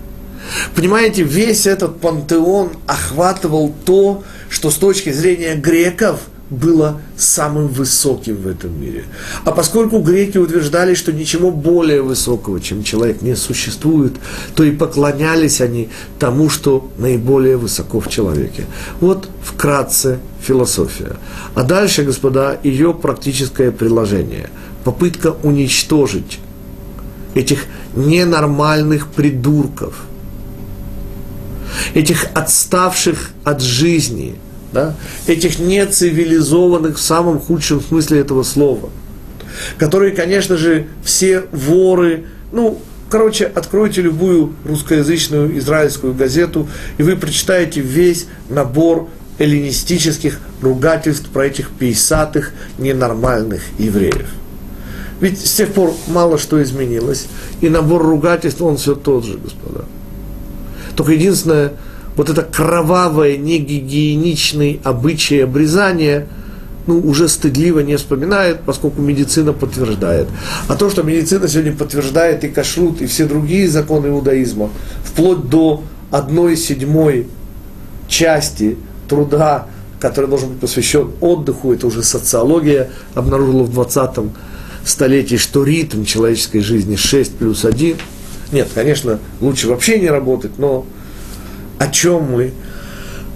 Понимаете, весь этот пантеон охватывал то, что с точки зрения греков – было самым высоким в этом мире. А поскольку греки утверждали, что ничего более высокого, чем человек, не существует, то и поклонялись они тому, что наиболее высоко в человеке. Вот вкратце философия. А дальше, господа, ее практическое приложение. Попытка уничтожить этих ненормальных придурков, этих отставших от жизни – да, этих нецивилизованных в самом худшем смысле этого слова, которые, конечно же, все воры, ну, Короче, откройте любую русскоязычную израильскую газету, и вы прочитаете весь набор эллинистических ругательств про этих пейсатых ненормальных евреев. Ведь с тех пор мало что изменилось, и набор ругательств, он все тот же, господа. Только единственное, вот это кровавое, негигиеничное обычай обрезания, ну, уже стыдливо не вспоминает, поскольку медицина подтверждает. А то, что медицина сегодня подтверждает и кашрут, и все другие законы иудаизма, вплоть до одной седьмой части труда, который должен быть посвящен отдыху, это уже социология обнаружила в 20 столетии, что ритм человеческой жизни 6 плюс 1. Нет, конечно, лучше вообще не работать, но о чем мы?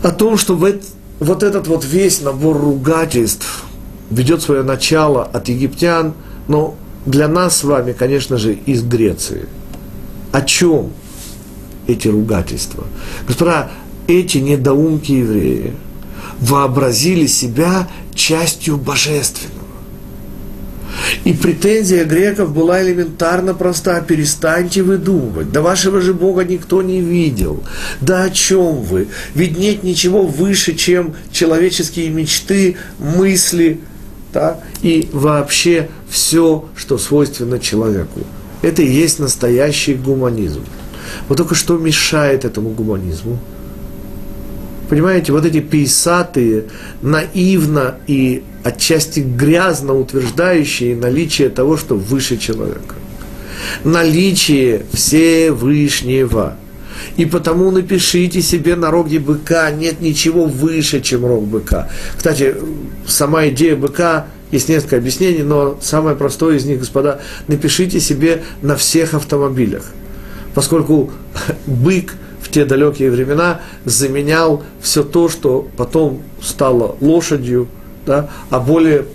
О том, что вот этот вот весь набор ругательств ведет свое начало от египтян, но для нас с вами, конечно же, из Греции. О чем эти ругательства? Господа, эти недоумки евреи вообразили себя частью божественного. И претензия греков была элементарно проста. Перестаньте выдумывать. Да вашего же Бога никто не видел. Да о чем вы? Ведь нет ничего выше, чем человеческие мечты, мысли да? и вообще все, что свойственно человеку. Это и есть настоящий гуманизм. Вот только что мешает этому гуманизму? Понимаете, вот эти пейсатые, наивно и отчасти грязно утверждающие наличие того, что выше человека. Наличие Всевышнего. И потому напишите себе на роге быка, нет ничего выше, чем рог быка. Кстати, сама идея быка, есть несколько объяснений, но самое простое из них, господа, напишите себе на всех автомобилях. Поскольку <laughs> бык те далекие времена заменял все то, что потом стало лошадью, да, а более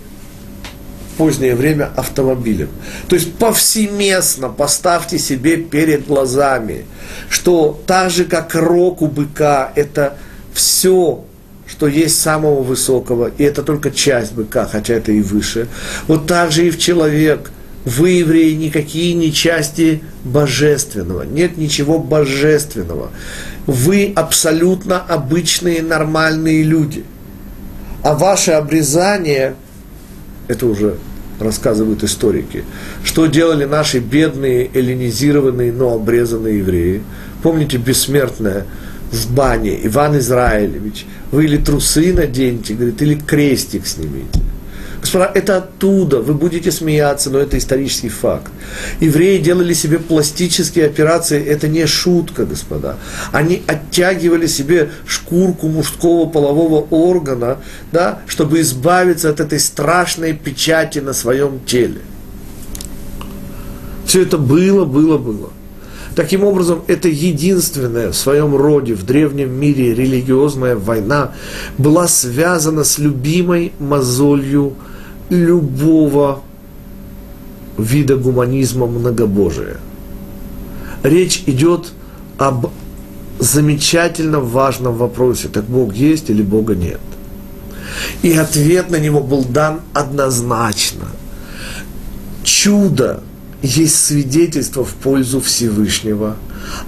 позднее время автомобилем. То есть повсеместно поставьте себе перед глазами, что так же, как рог у быка, это все, что есть самого высокого, и это только часть быка, хотя это и выше. Вот так же и в человек. Вы, евреи, никакие не части божественного. Нет ничего божественного. Вы абсолютно обычные, нормальные люди – а ваше обрезание, это уже рассказывают историки, что делали наши бедные, эллинизированные, но обрезанные евреи. Помните бессмертное в бане Иван Израилевич, вы или трусы наденьте, говорит, или крестик снимите. Господа, это оттуда, вы будете смеяться, но это исторический факт. Евреи делали себе пластические операции, это не шутка, господа. Они оттягивали себе шкурку мужского полового органа, да, чтобы избавиться от этой страшной печати на своем теле. Все это было, было, было. Таким образом, это единственная в своем роде в древнем мире религиозная война была связана с любимой мозолью любого вида гуманизма многобожия. Речь идет об замечательно важном вопросе, так Бог есть или Бога нет. И ответ на него был дан однозначно. Чудо есть свидетельство в пользу Всевышнего,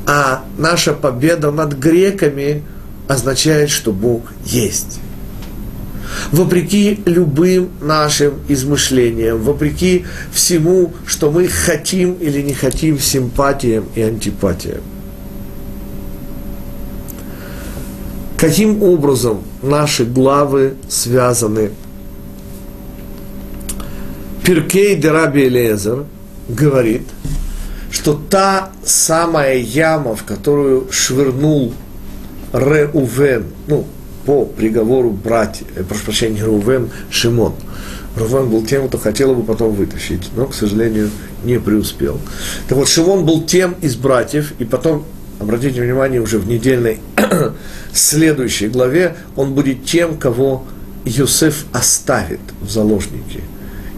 а наша победа над греками означает, что Бог есть вопреки любым нашим измышлениям, вопреки всему, что мы хотим или не хотим, симпатиям и антипатиям. Каким образом наши главы связаны? Пиркей Дераби Элезер говорит, что та самая яма, в которую швырнул Реувен, ну, по приговору братьев, э, прошу прощения, Рувен Шимон. Рувен был тем, кто хотел его потом вытащить, но, к сожалению, не преуспел. Так вот, Шимон был тем из братьев, и потом, обратите внимание, уже в недельной <clears throat> следующей главе он будет тем, кого Йосеф оставит в заложники.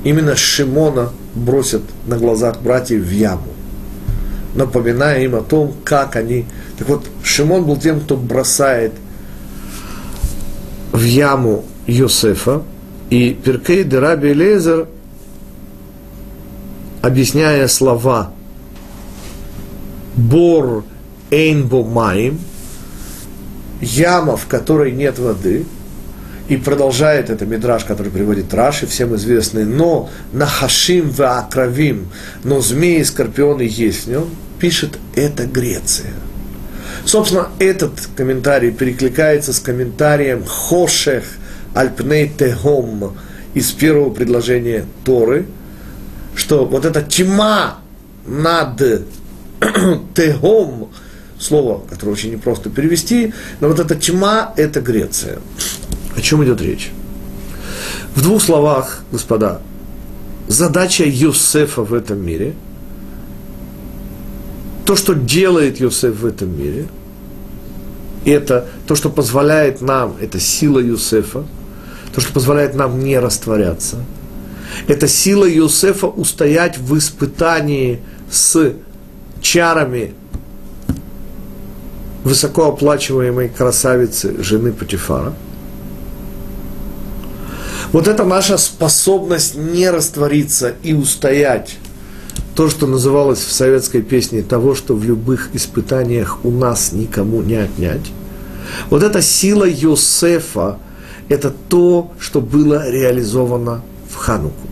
Именно Шимона бросят на глазах братьев в яму, напоминая им о том, как они... Так вот, Шимон был тем, кто бросает в яму Йосефа, и Перкей де Раби Лезер, объясняя слова Бор эйнбо маим, яма, в которой нет воды, и продолжает это мидраж, который приводит Раши, всем известный, но нахашим в акравим, но змеи и скорпионы есть в нем, пишет это Греция. Собственно, этот комментарий перекликается с комментарием Хошех Альпней Техом из первого предложения Торы, что вот эта тьма над <clears throat> Техом, слово, которое очень непросто перевести, но вот эта тьма – это Греция. О чем идет речь? В двух словах, господа, задача Юсефа в этом мире, то, что делает Юсеф в этом мире, это то, что позволяет нам, это сила Юсефа, то, что позволяет нам не растворяться, это сила Юсефа устоять в испытании с чарами высокооплачиваемой красавицы жены Патифара. Вот это наша способность не раствориться и устоять. То, что называлось в советской песне того, что в любых испытаниях у нас никому не отнять. Вот эта сила Йосефа – это то, что было реализовано в Хануку.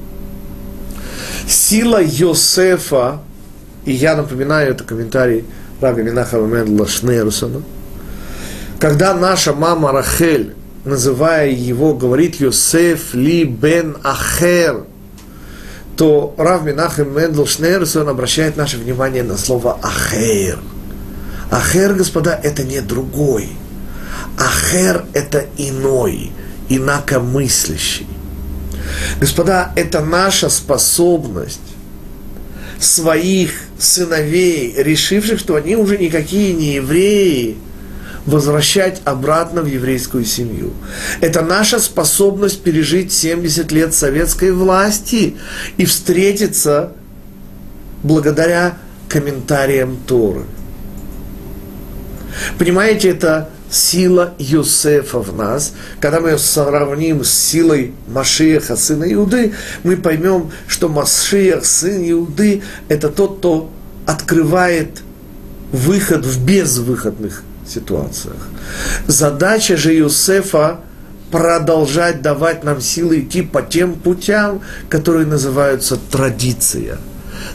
Сила Йосефа, и я напоминаю, это комментарий Раби Минахава Мендла Шнерусона, когда наша мама Рахель, называя его, говорит Йосеф ли бен Ахер, то Рав Минахем Мендл Шнерсон обращает наше внимание на слово Ахер. Ахер, господа, это не другой. Ахер – это иной, инакомыслящий. Господа, это наша способность своих сыновей, решивших, что они уже никакие не евреи, возвращать обратно в еврейскую семью. Это наша способность пережить 70 лет советской власти и встретиться благодаря комментариям Торы. Понимаете, это сила Юсефа в нас, когда мы ее сравним с силой Машиеха, сына Иуды, мы поймем, что Машиех, сын Иуды, это тот, кто открывает выход в безвыходных ситуациях. Задача же Юсефа продолжать давать нам силы идти по тем путям, которые называются традиция.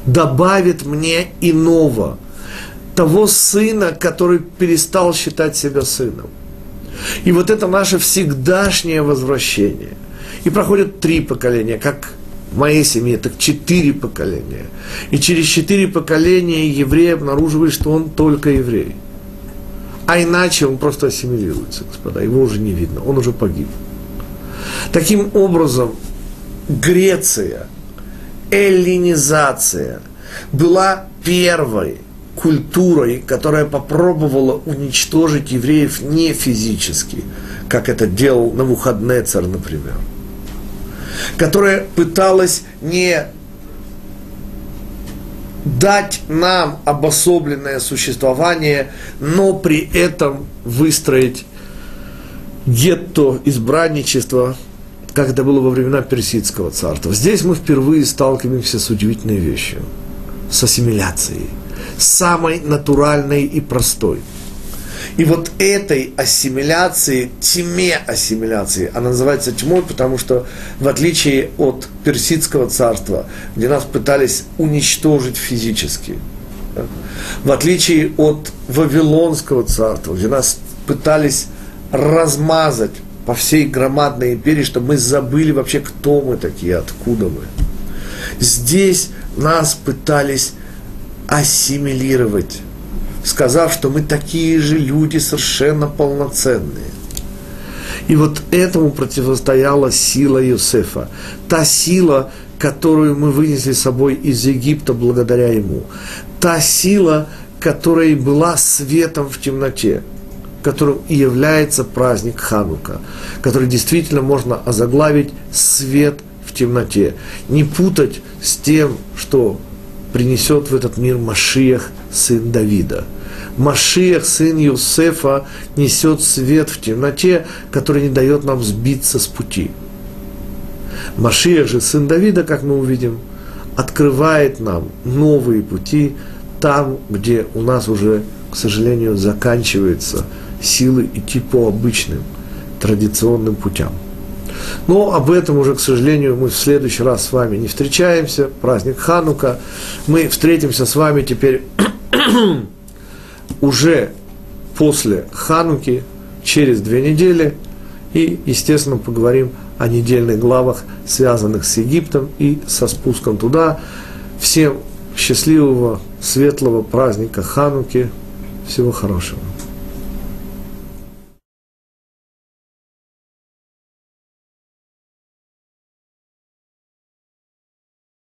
Добавит мне иного – того сына, который перестал считать себя сыном. И вот это наше всегдашнее возвращение. И проходят три поколения, как в моей семье, так четыре поколения. И через четыре поколения еврей обнаруживает, что он только еврей. А иначе он просто ассимилируется, господа, его уже не видно, он уже погиб. Таким образом, Греция, эллинизация была первой культурой, которая попробовала уничтожить евреев не физически, как это делал Навуходнецер, например, которая пыталась не дать нам обособленное существование, но при этом выстроить гетто избранничества, как это было во времена Персидского царства. Здесь мы впервые сталкиваемся с удивительной вещью, с ассимиляцией – самой натуральной и простой. И вот этой ассимиляции, тьме ассимиляции, она называется тьмой, потому что в отличие от персидского царства, где нас пытались уничтожить физически, в отличие от Вавилонского царства, где нас пытались размазать по всей громадной империи, чтобы мы забыли вообще, кто мы такие, откуда мы. Здесь нас пытались ассимилировать, сказав, что мы такие же люди, совершенно полноценные. И вот этому противостояла сила Иосифа. Та сила, которую мы вынесли с собой из Египта благодаря ему. Та сила, которая была светом в темноте, которым и является праздник Ханука, который действительно можно озаглавить «свет в темноте». Не путать с тем, что принесет в этот мир Машиях, сын Давида. Машиях, сын Юсефа, несет свет в темноте, который не дает нам сбиться с пути. Машиях же, сын Давида, как мы увидим, открывает нам новые пути, там, где у нас уже, к сожалению, заканчиваются силы идти по обычным традиционным путям. Но об этом уже, к сожалению, мы в следующий раз с вами не встречаемся. Праздник Ханука. Мы встретимся с вами теперь <clears throat> уже после Хануки, через две недели. И, естественно, поговорим о недельных главах, связанных с Египтом и со спуском туда. Всем счастливого, светлого праздника Хануки. Всего хорошего.